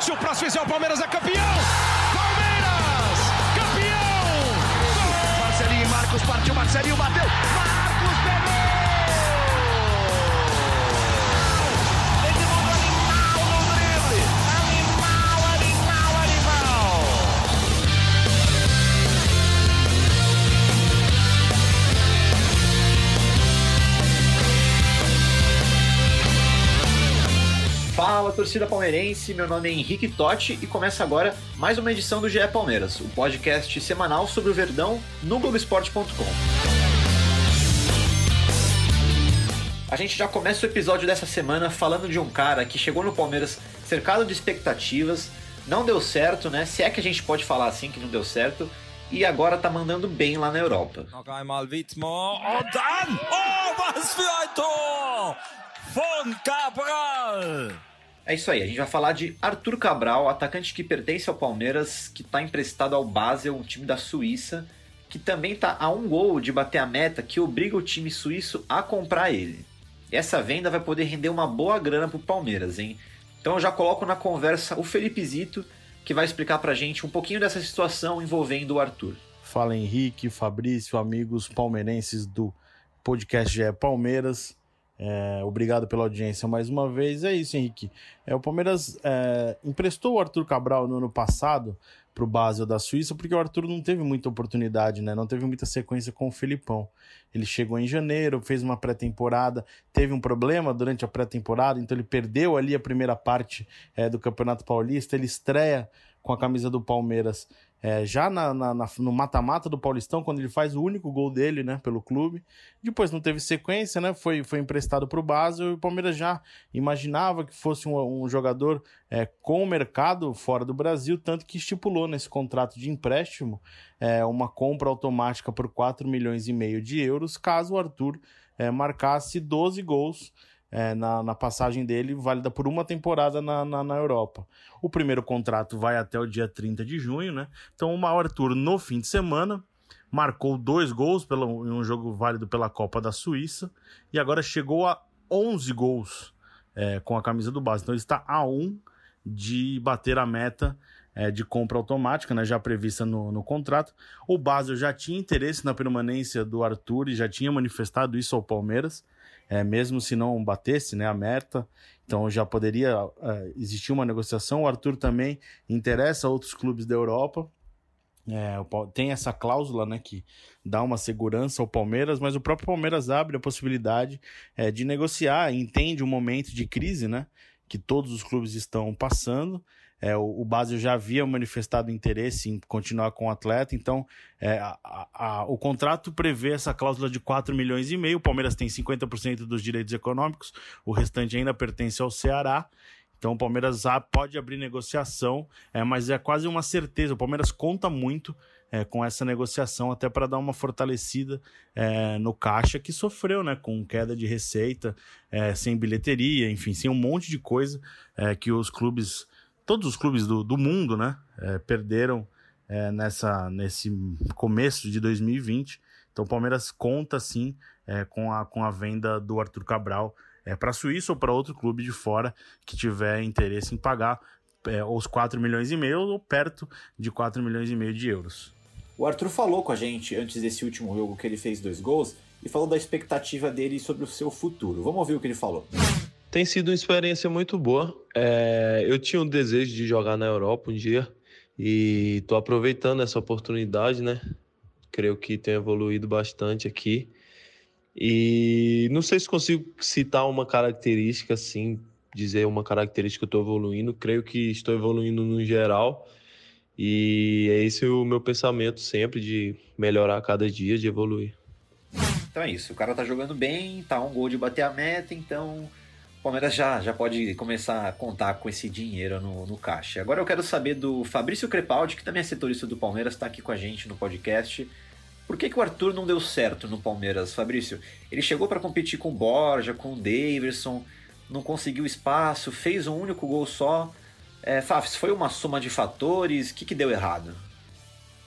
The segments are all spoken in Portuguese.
Se o próximo fizer o Palmeiras é campeão! Palmeiras! Campeão! Marcelinho Marcos partiu, Marcelinho bateu! Marcos pegou! Fala, torcida palmeirense, meu nome é Henrique Totti e começa agora mais uma edição do GE Palmeiras, o podcast semanal sobre o Verdão no Globoesporte.com. A gente já começa o episódio dessa semana falando de um cara que chegou no Palmeiras cercado de expectativas, não deu certo, né? Se é que a gente pode falar assim que não deu certo, e agora tá mandando bem lá na Europa. Einmal dann, oh, was Tor von Cabral! É isso aí, a gente vai falar de Arthur Cabral, atacante que pertence ao Palmeiras, que está emprestado ao Basel, um time da Suíça, que também está a um gol de bater a meta que obriga o time suíço a comprar ele. Essa venda vai poder render uma boa grana para o Palmeiras, hein? Então eu já coloco na conversa o Felipe Zito, que vai explicar pra gente um pouquinho dessa situação envolvendo o Arthur. Fala Henrique, Fabrício, amigos palmeirenses do podcast GE Palmeiras. É, obrigado pela audiência mais uma vez. É isso, Henrique. É, o Palmeiras é, emprestou o Arthur Cabral no ano passado para o Basel da Suíça, porque o Arthur não teve muita oportunidade, né? Não teve muita sequência com o Filipão. Ele chegou em janeiro, fez uma pré-temporada, teve um problema durante a pré-temporada, então ele perdeu ali a primeira parte é, do Campeonato Paulista. Ele estreia com a camisa do Palmeiras é, já na, na, na, no mata-mata do Paulistão, quando ele faz o único gol dele, né, pelo clube. Depois não teve sequência, né, foi, foi emprestado para o Basel e o Palmeiras já imaginava que fosse um, um jogador é, com o mercado fora do Brasil, tanto que estipulou nesse contrato de empréstimo é, uma compra automática por 4 milhões e meio de euros, caso o Arthur é, marcasse 12 gols é, na, na, passagem dele, válida por uma temporada na, na, na, Europa. O primeiro contrato vai até o dia 30 de junho, né? Então o Arthur, no fim de semana, marcou dois gols em um jogo válido pela Copa da Suíça e agora chegou a 11 gols é, com a camisa do base. Então ele está a um de bater a meta é, de compra automática, né, já prevista no, no contrato. O Basel já tinha interesse na permanência do Arthur e já tinha manifestado isso ao Palmeiras é, mesmo se não batesse né, a meta. Então já poderia é, existir uma negociação. O Arthur também interessa outros clubes da Europa. É, tem essa cláusula né, que dá uma segurança ao Palmeiras, mas o próprio Palmeiras abre a possibilidade é, de negociar, entende o momento de crise né, que todos os clubes estão passando é, o, o Basel já havia manifestado interesse em continuar com o atleta, então é, a, a, o contrato prevê essa cláusula de 4 milhões e meio. O Palmeiras tem 50% dos direitos econômicos, o restante ainda pertence ao Ceará. Então o Palmeiras pode abrir negociação, é, mas é quase uma certeza. O Palmeiras conta muito é, com essa negociação, até para dar uma fortalecida é, no caixa que sofreu, né? Com queda de receita, é, sem bilheteria, enfim, sem um monte de coisa é, que os clubes todos os clubes do, do mundo, né, é, perderam é, nessa, nesse começo de 2020. Então o Palmeiras conta sim é, com, a, com a venda do Arthur Cabral é, para a Suíça ou para outro clube de fora que tiver interesse em pagar é, os 4 milhões e meio ou perto de 4 milhões e meio de euros. O Arthur falou com a gente antes desse último jogo que ele fez dois gols e falou da expectativa dele sobre o seu futuro. Vamos ouvir o que ele falou. Tem sido uma experiência muito boa. É, eu tinha um desejo de jogar na Europa um dia e estou aproveitando essa oportunidade, né? Creio que tenho evoluído bastante aqui. E não sei se consigo citar uma característica assim, dizer uma característica que eu estou evoluindo. Creio que estou evoluindo no geral. E é esse o meu pensamento sempre de melhorar a cada dia, de evoluir. Então é isso, o cara tá jogando bem, tá um gol de bater a meta, então Palmeiras já, já pode começar a contar com esse dinheiro no, no caixa. Agora eu quero saber do Fabrício Crepaldi, que também é setorista do Palmeiras, está aqui com a gente no podcast. Por que, que o Arthur não deu certo no Palmeiras, Fabrício? Ele chegou para competir com o Borja, com o Daverson, não conseguiu espaço, fez um único gol só. É, Fafs, foi uma soma de fatores? O que, que deu errado?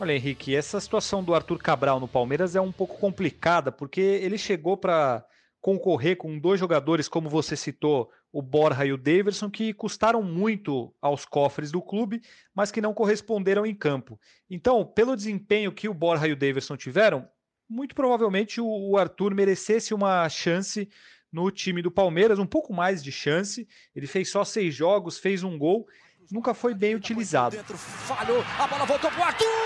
Olha, Henrique, essa situação do Arthur Cabral no Palmeiras é um pouco complicada, porque ele chegou para concorrer com dois jogadores, como você citou, o Borja e o Daverson, que custaram muito aos cofres do clube, mas que não corresponderam em campo. Então, pelo desempenho que o Borja e o Daverson tiveram, muito provavelmente o Arthur merecesse uma chance no time do Palmeiras, um pouco mais de chance. Ele fez só seis jogos, fez um gol, nunca foi bem utilizado. Dentro, falhou, a bola voltou pro Arthur!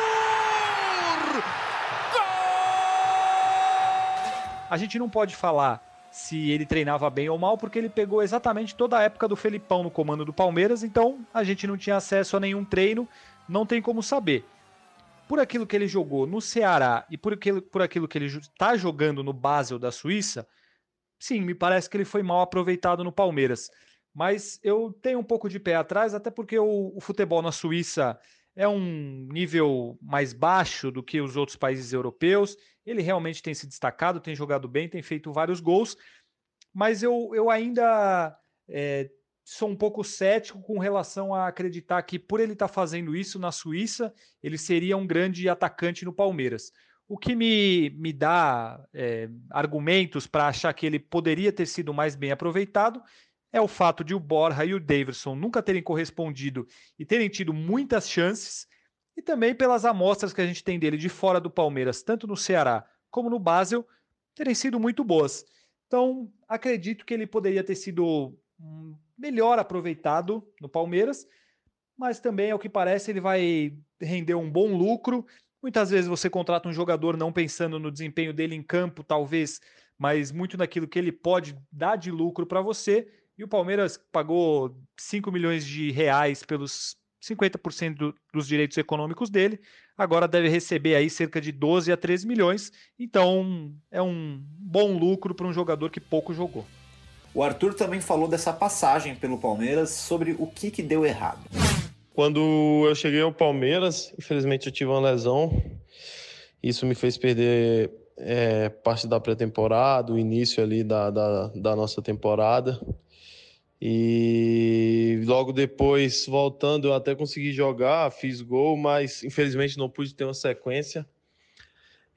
A gente não pode falar se ele treinava bem ou mal, porque ele pegou exatamente toda a época do Felipão no comando do Palmeiras, então a gente não tinha acesso a nenhum treino, não tem como saber. Por aquilo que ele jogou no Ceará e por aquilo, por aquilo que ele está jogando no Basel da Suíça, sim, me parece que ele foi mal aproveitado no Palmeiras. Mas eu tenho um pouco de pé atrás, até porque o, o futebol na Suíça é um nível mais baixo do que os outros países europeus. Ele realmente tem se destacado, tem jogado bem, tem feito vários gols, mas eu, eu ainda é, sou um pouco cético com relação a acreditar que, por ele estar tá fazendo isso na Suíça, ele seria um grande atacante no Palmeiras. O que me, me dá é, argumentos para achar que ele poderia ter sido mais bem aproveitado é o fato de o Borja e o Davidson nunca terem correspondido e terem tido muitas chances, e também pelas amostras que a gente tem dele de fora do Palmeiras, tanto no Ceará como no Basel, terem sido muito boas. Então, acredito que ele poderia ter sido melhor aproveitado no Palmeiras, mas também, ao que parece, ele vai render um bom lucro. Muitas vezes você contrata um jogador não pensando no desempenho dele em campo, talvez, mas muito naquilo que ele pode dar de lucro para você. E o Palmeiras pagou 5 milhões de reais pelos 50% do, dos direitos econômicos dele. Agora deve receber aí cerca de 12 a 13 milhões. Então é um bom lucro para um jogador que pouco jogou. O Arthur também falou dessa passagem pelo Palmeiras sobre o que, que deu errado. Quando eu cheguei ao Palmeiras, infelizmente eu tive uma lesão. Isso me fez perder é, parte da pré-temporada, o início ali da, da, da nossa temporada. E logo depois, voltando, eu até consegui jogar, fiz gol, mas infelizmente não pude ter uma sequência.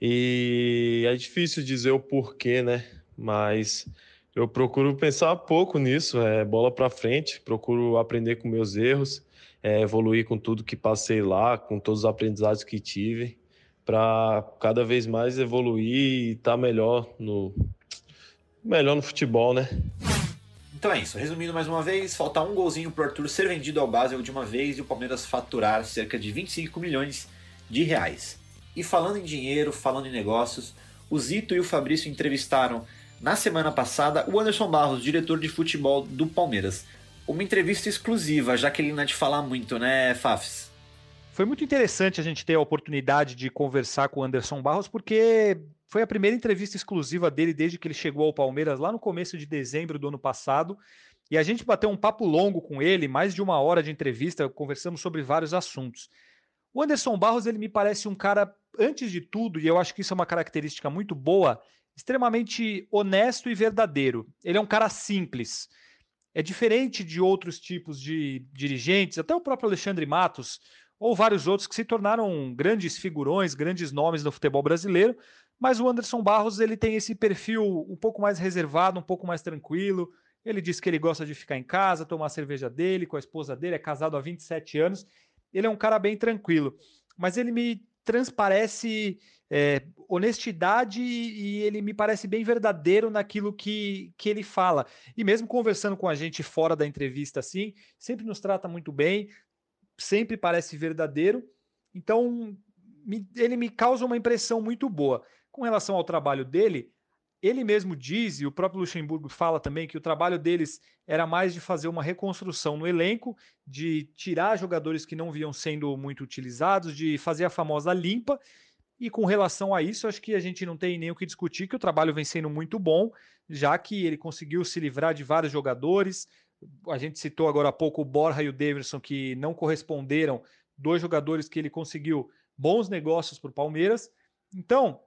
E é difícil dizer o porquê, né? Mas eu procuro pensar pouco nisso, é bola para frente, procuro aprender com meus erros, é, evoluir com tudo que passei lá, com todos os aprendizados que tive, para cada vez mais evoluir e estar tá melhor no melhor no futebol, né? Então é isso, resumindo mais uma vez, falta um golzinho pro Arthur ser vendido ao Basel de uma vez e o Palmeiras faturar cerca de 25 milhões de reais. E falando em dinheiro, falando em negócios, o Zito e o Fabrício entrevistaram na semana passada o Anderson Barros, diretor de futebol do Palmeiras. Uma entrevista exclusiva, já que ele não é de falar muito, né, Fafs? Foi muito interessante a gente ter a oportunidade de conversar com o Anderson Barros, porque foi a primeira entrevista exclusiva dele desde que ele chegou ao Palmeiras lá no começo de dezembro do ano passado. E a gente bateu um papo longo com ele, mais de uma hora de entrevista, conversamos sobre vários assuntos. O Anderson Barros, ele me parece um cara, antes de tudo, e eu acho que isso é uma característica muito boa, extremamente honesto e verdadeiro. Ele é um cara simples. É diferente de outros tipos de dirigentes, até o próprio Alexandre Matos, ou vários outros que se tornaram grandes figurões, grandes nomes no futebol brasileiro, mas o Anderson Barros ele tem esse perfil um pouco mais reservado, um pouco mais tranquilo. Ele diz que ele gosta de ficar em casa, tomar a cerveja dele com a esposa dele, é casado há 27 anos. Ele é um cara bem tranquilo, mas ele me transparece é, honestidade e ele me parece bem verdadeiro naquilo que, que ele fala. E mesmo conversando com a gente fora da entrevista assim, sempre nos trata muito bem, sempre parece verdadeiro. Então, me, ele me causa uma impressão muito boa. Com relação ao trabalho dele, ele mesmo diz, e o próprio Luxemburgo fala também, que o trabalho deles era mais de fazer uma reconstrução no elenco, de tirar jogadores que não vinham sendo muito utilizados, de fazer a famosa limpa. E com relação a isso, acho que a gente não tem nem o que discutir, que o trabalho vem sendo muito bom, já que ele conseguiu se livrar de vários jogadores. A gente citou agora há pouco o Borja e o Davidson, que não corresponderam, dois jogadores que ele conseguiu bons negócios para o Palmeiras. Então,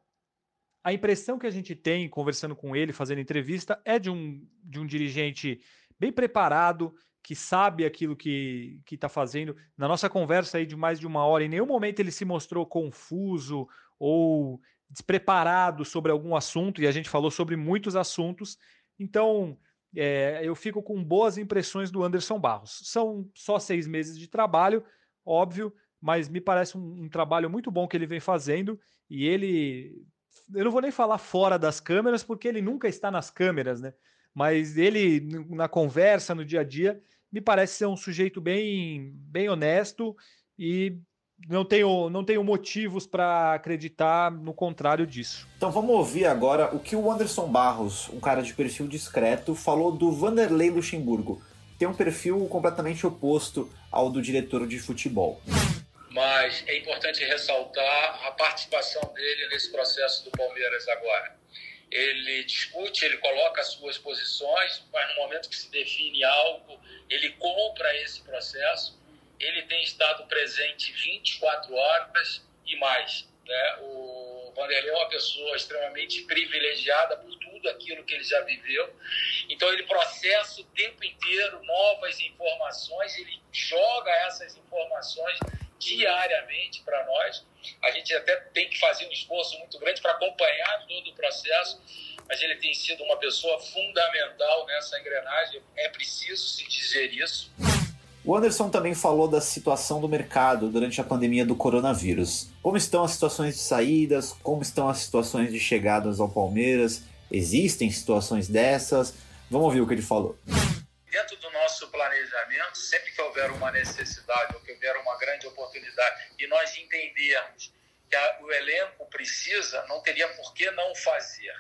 a impressão que a gente tem conversando com ele, fazendo entrevista, é de um, de um dirigente bem preparado, que sabe aquilo que está fazendo. Na nossa conversa aí de mais de uma hora, em nenhum momento ele se mostrou confuso ou despreparado sobre algum assunto, e a gente falou sobre muitos assuntos. Então, é, eu fico com boas impressões do Anderson Barros. São só seis meses de trabalho, óbvio, mas me parece um, um trabalho muito bom que ele vem fazendo e ele. Eu não vou nem falar fora das câmeras, porque ele nunca está nas câmeras, né? Mas ele, na conversa, no dia a dia, me parece ser um sujeito bem, bem honesto e não tenho, não tenho motivos para acreditar no contrário disso. Então vamos ouvir agora o que o Anderson Barros, um cara de perfil discreto, falou do Vanderlei Luxemburgo. Tem um perfil completamente oposto ao do diretor de futebol. Mas é importante ressaltar a participação dele nesse processo do Palmeiras agora. Ele discute, ele coloca as suas posições, mas no momento que se define algo, ele compra esse processo ele tem estado presente 24 horas e mais. Né? O Vanderlei é uma pessoa extremamente privilegiada por tudo aquilo que ele já viveu. Então ele processa o tempo inteiro novas informações, ele joga essas informações diariamente para nós. A gente até tem que fazer um esforço muito grande para acompanhar todo o processo, mas ele tem sido uma pessoa fundamental nessa engrenagem. É preciso se dizer isso. O Anderson também falou da situação do mercado durante a pandemia do coronavírus. Como estão as situações de saídas? Como estão as situações de chegadas ao Palmeiras? Existem situações dessas? Vamos ouvir o que ele falou. Dentro do nosso planejamento, sempre que houver uma necessidade ou que houver uma grande oportunidade e nós entendermos que a, o elenco precisa, não teria por que não fazer.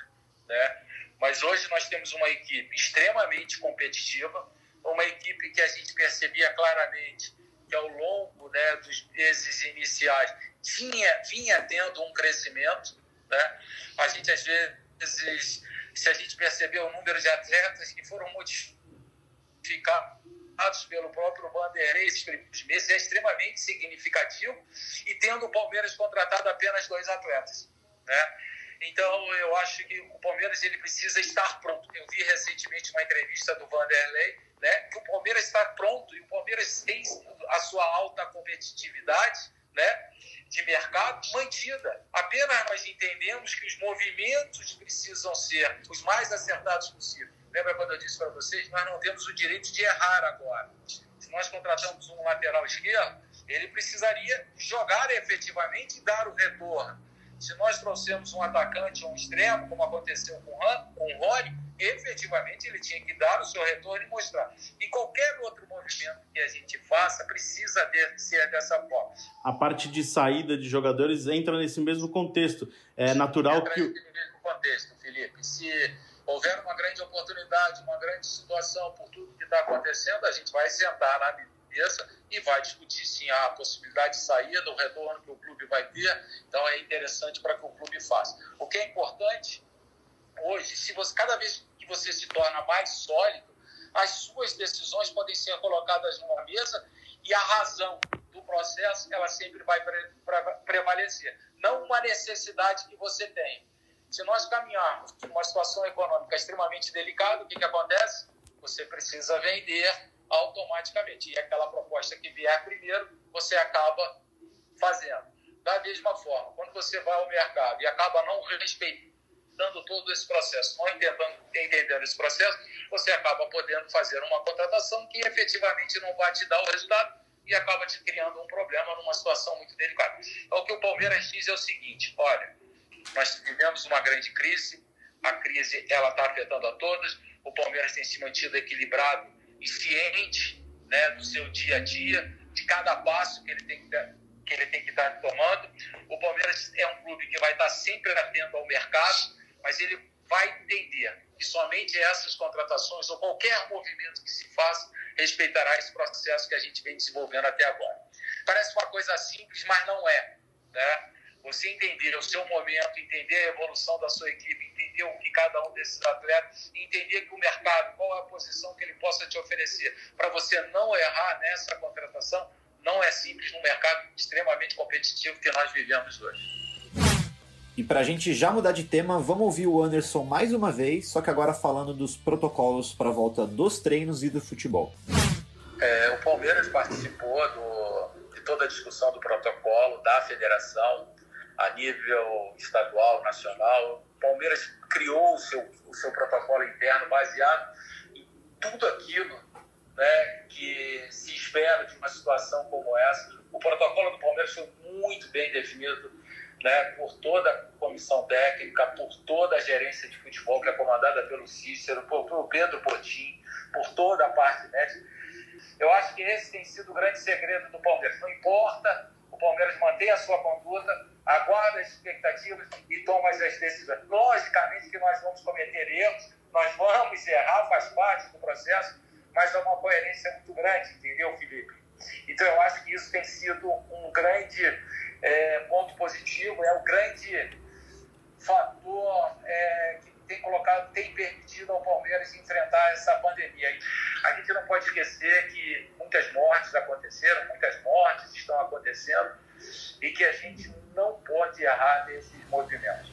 Né? Mas hoje nós temos uma equipe extremamente competitiva uma equipe que a gente percebia claramente que ao longo né, dos meses iniciais tinha, vinha tendo um crescimento. Né? A gente, às vezes, se a gente perceber o número de atletas que foram modificados pelo próprio Vanderlei esses primeiros meses é extremamente significativo e tendo o Palmeiras contratado apenas dois atletas. Né? Então, eu acho que o Palmeiras ele precisa estar pronto. Eu vi recentemente uma entrevista do Vanderlei né, que o Palmeiras está pronto e o Palmeiras tem a sua alta competitividade né, de mercado mantida. Apenas nós entendemos que os movimentos precisam ser os mais acertados possível. Lembra quando eu disse para vocês? Nós não temos o direito de errar agora. Se nós contratamos um lateral esquerdo, ele precisaria jogar efetivamente e dar o retorno. Se nós trouxemos um atacante, um extremo, como aconteceu com, com o Rony, efetivamente ele tinha que dar o seu retorno e mostrar. E qualquer outro movimento que a gente faça precisa de, ser dessa forma. A parte de saída de jogadores entra nesse mesmo contexto. É natural entra que. Nesse mesmo contexto, Felipe. Se houver uma grande oportunidade, uma grande situação por tudo que está acontecendo, a gente vai sentar na mesa e vai discutir sim a possibilidade de saída, o retorno que o clube vai ter. Então é interessante para que o clube faça. O que é importante hoje, se você cada vez que você se torna mais sólido, as suas decisões podem ser colocadas numa mesa e a razão do processo ela sempre vai pre prevalecer, não uma necessidade que você tem. Se nós caminharmos uma situação econômica extremamente delicada, o que, que acontece? Você precisa vender automaticamente. E aquela proposta que vier primeiro, você acaba fazendo. Da mesma forma, quando você vai ao mercado e acaba não respeitando todo esse processo, não entendendo, entendendo esse processo, você acaba podendo fazer uma contratação que efetivamente não vai te dar o resultado e acaba te criando um problema numa situação muito delicada. Então, o que o Palmeiras diz é o seguinte: olha, nós vivemos uma grande crise, a crise ela está afetando a todos, o Palmeiras tem se mantido equilibrado e ciente né, do seu dia a dia, de cada passo que ele tem que, que, ele tem que estar tomando. O Palmeiras é um clube que vai estar sempre atento ao mercado, mas ele vai entender que somente essas contratações ou qualquer movimento que se faça respeitará esse processo que a gente vem desenvolvendo até agora. Parece uma coisa simples, mas não é. Né? Você entender o seu momento, entender a evolução da sua equipe, entender o que cada um desses atletas, entender que o mercado, qual é a posição que ele possa te oferecer, para você não errar nessa contratação, não é simples num mercado extremamente competitivo que nós vivemos hoje. E para a gente já mudar de tema, vamos ouvir o Anderson mais uma vez, só que agora falando dos protocolos para a volta dos treinos e do futebol. É, o Palmeiras participou do, de toda a discussão do protocolo da federação, a nível estadual, nacional. O Palmeiras criou o seu, o seu protocolo interno baseado em tudo aquilo né, que se espera de uma situação como essa. O protocolo do Palmeiras foi muito bem definido né, por toda a comissão técnica, por toda a gerência de futebol, que é comandada pelo Cícero, por, por Pedro Potim, por toda a parte médica. Eu acho que esse tem sido o grande segredo do Palmeiras. Não importa, o Palmeiras mantém a sua conduta, aguarda as expectativas e toma as decisões. Logicamente que nós vamos cometer erros, nós vamos errar, faz parte do processo, mas é uma coerência muito grande, entendeu, Felipe? Então eu acho que isso tem sido um grande é, ponto positivo, é o grande fator é, que tem colocado, tem permitido ao Palmeiras enfrentar essa pandemia. A gente não pode esquecer que muitas mortes aconteceram, muitas mortes estão acontecendo e que a gente não pode errar nesses movimentos.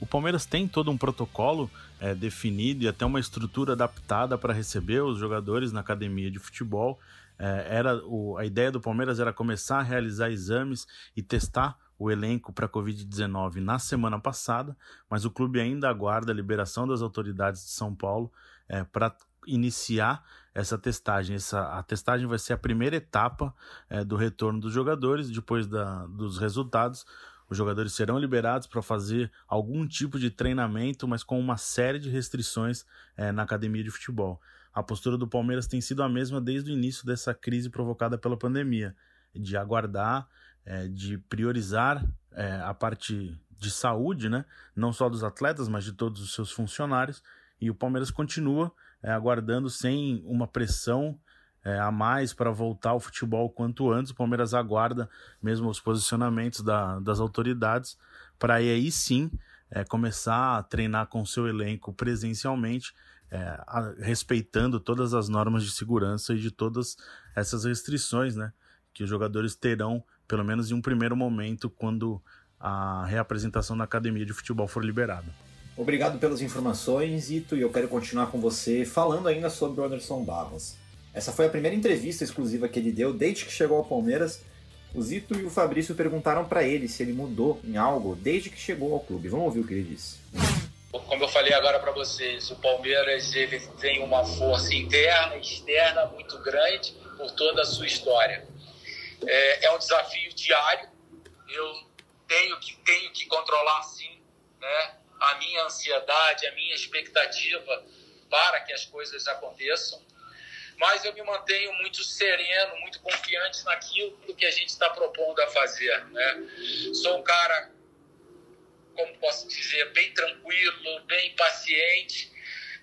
O Palmeiras tem todo um protocolo é, definido e até uma estrutura adaptada para receber os jogadores na academia de futebol. É, era o, a ideia do Palmeiras era começar a realizar exames e testar o elenco para a Covid-19 na semana passada, mas o clube ainda aguarda a liberação das autoridades de São Paulo é, para iniciar essa testagem. Essa, a testagem vai ser a primeira etapa é, do retorno dos jogadores, depois da, dos resultados. Os jogadores serão liberados para fazer algum tipo de treinamento, mas com uma série de restrições é, na academia de futebol. A postura do Palmeiras tem sido a mesma desde o início dessa crise provocada pela pandemia, de aguardar, é, de priorizar é, a parte de saúde, né? não só dos atletas, mas de todos os seus funcionários. E o Palmeiras continua é, aguardando sem uma pressão é, a mais para voltar ao futebol quanto antes. O Palmeiras aguarda mesmo os posicionamentos da, das autoridades para aí sim é, começar a treinar com seu elenco presencialmente, é, a, respeitando todas as normas de segurança e de todas essas restrições né, que os jogadores terão, pelo menos em um primeiro momento, quando a reapresentação na academia de futebol for liberada. Obrigado pelas informações, Ito, e eu quero continuar com você falando ainda sobre o Anderson Barros. Essa foi a primeira entrevista exclusiva que ele deu desde que chegou ao Palmeiras. O Zito e o Fabrício perguntaram para ele se ele mudou em algo desde que chegou ao clube. Vamos ouvir o que ele disse. Como eu falei agora para vocês, o Palmeiras ele tem uma força interna e externa muito grande por toda a sua história. É, é um desafio diário. Eu tenho que tenho que controlar sim, né, a minha ansiedade, a minha expectativa para que as coisas aconteçam mas eu me mantenho muito sereno, muito confiante naquilo que a gente está propondo a fazer. Né? Sou um cara, como posso dizer, bem tranquilo, bem paciente.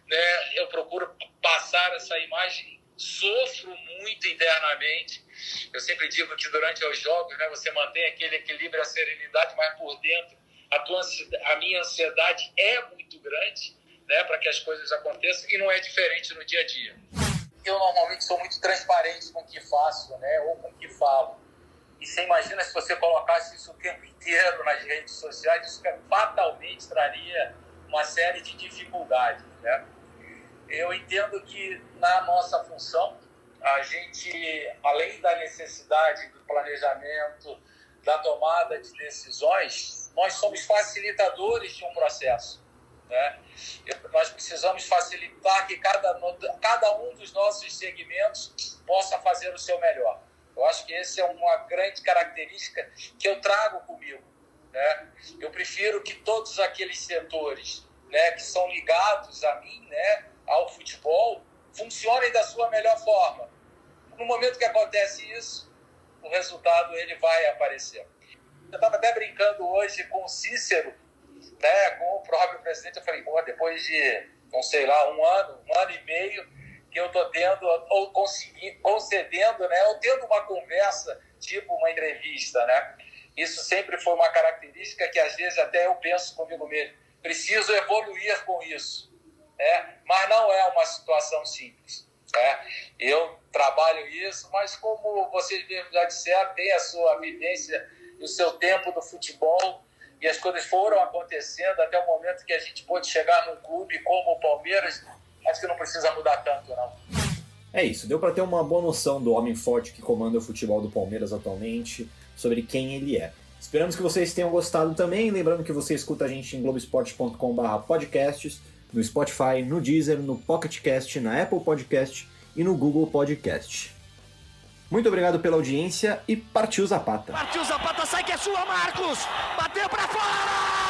Né? Eu procuro passar essa imagem, sofro muito internamente. Eu sempre digo que durante os jogos né, você mantém aquele equilíbrio, a serenidade, mas por dentro a, tua, a minha ansiedade é muito grande né, para que as coisas aconteçam e não é diferente no dia a dia eu normalmente sou muito transparente com o que faço, né, ou com o que falo. E você imagina se você colocasse isso o tempo inteiro nas redes sociais, isso fatalmente traria uma série de dificuldades, né? Eu entendo que na nossa função, a gente, além da necessidade do planejamento, da tomada de decisões, nós somos facilitadores de um processo. Né? Nós precisamos facilitar que cada, cada um dos nossos segmentos possa fazer o seu melhor. Eu acho que essa é uma grande característica que eu trago comigo. Né? Eu prefiro que todos aqueles setores né, que são ligados a mim, né, ao futebol, funcionem da sua melhor forma. No momento que acontece isso, o resultado ele vai aparecer. Eu estava até brincando hoje com o Cícero, né, com o próprio presidente, eu falei, pô, depois de, não sei lá, um ano, um ano e meio, que eu estou tendo, ou conseguindo, concedendo, né, ou tendo uma conversa, tipo uma entrevista, né? Isso sempre foi uma característica que às vezes até eu penso comigo mesmo, preciso evoluir com isso, né? Mas não é uma situação simples, né? Eu trabalho isso, mas como vocês já disseram, tem a sua vivência o seu tempo do futebol, e as coisas foram acontecendo até o momento que a gente pôde chegar num clube como o Palmeiras. Acho que não precisa mudar tanto, não. É isso, deu para ter uma boa noção do homem forte que comanda o futebol do Palmeiras atualmente, sobre quem ele é. Esperamos que vocês tenham gostado também. Lembrando que você escuta a gente em globesport.com/podcasts. no Spotify, no Deezer, no Pocket Cast, na Apple Podcast e no Google Podcast. Muito obrigado pela audiência e partiu Zapata. Partiu Zapata, sai que é sua, Marcos! Bateu pra fora!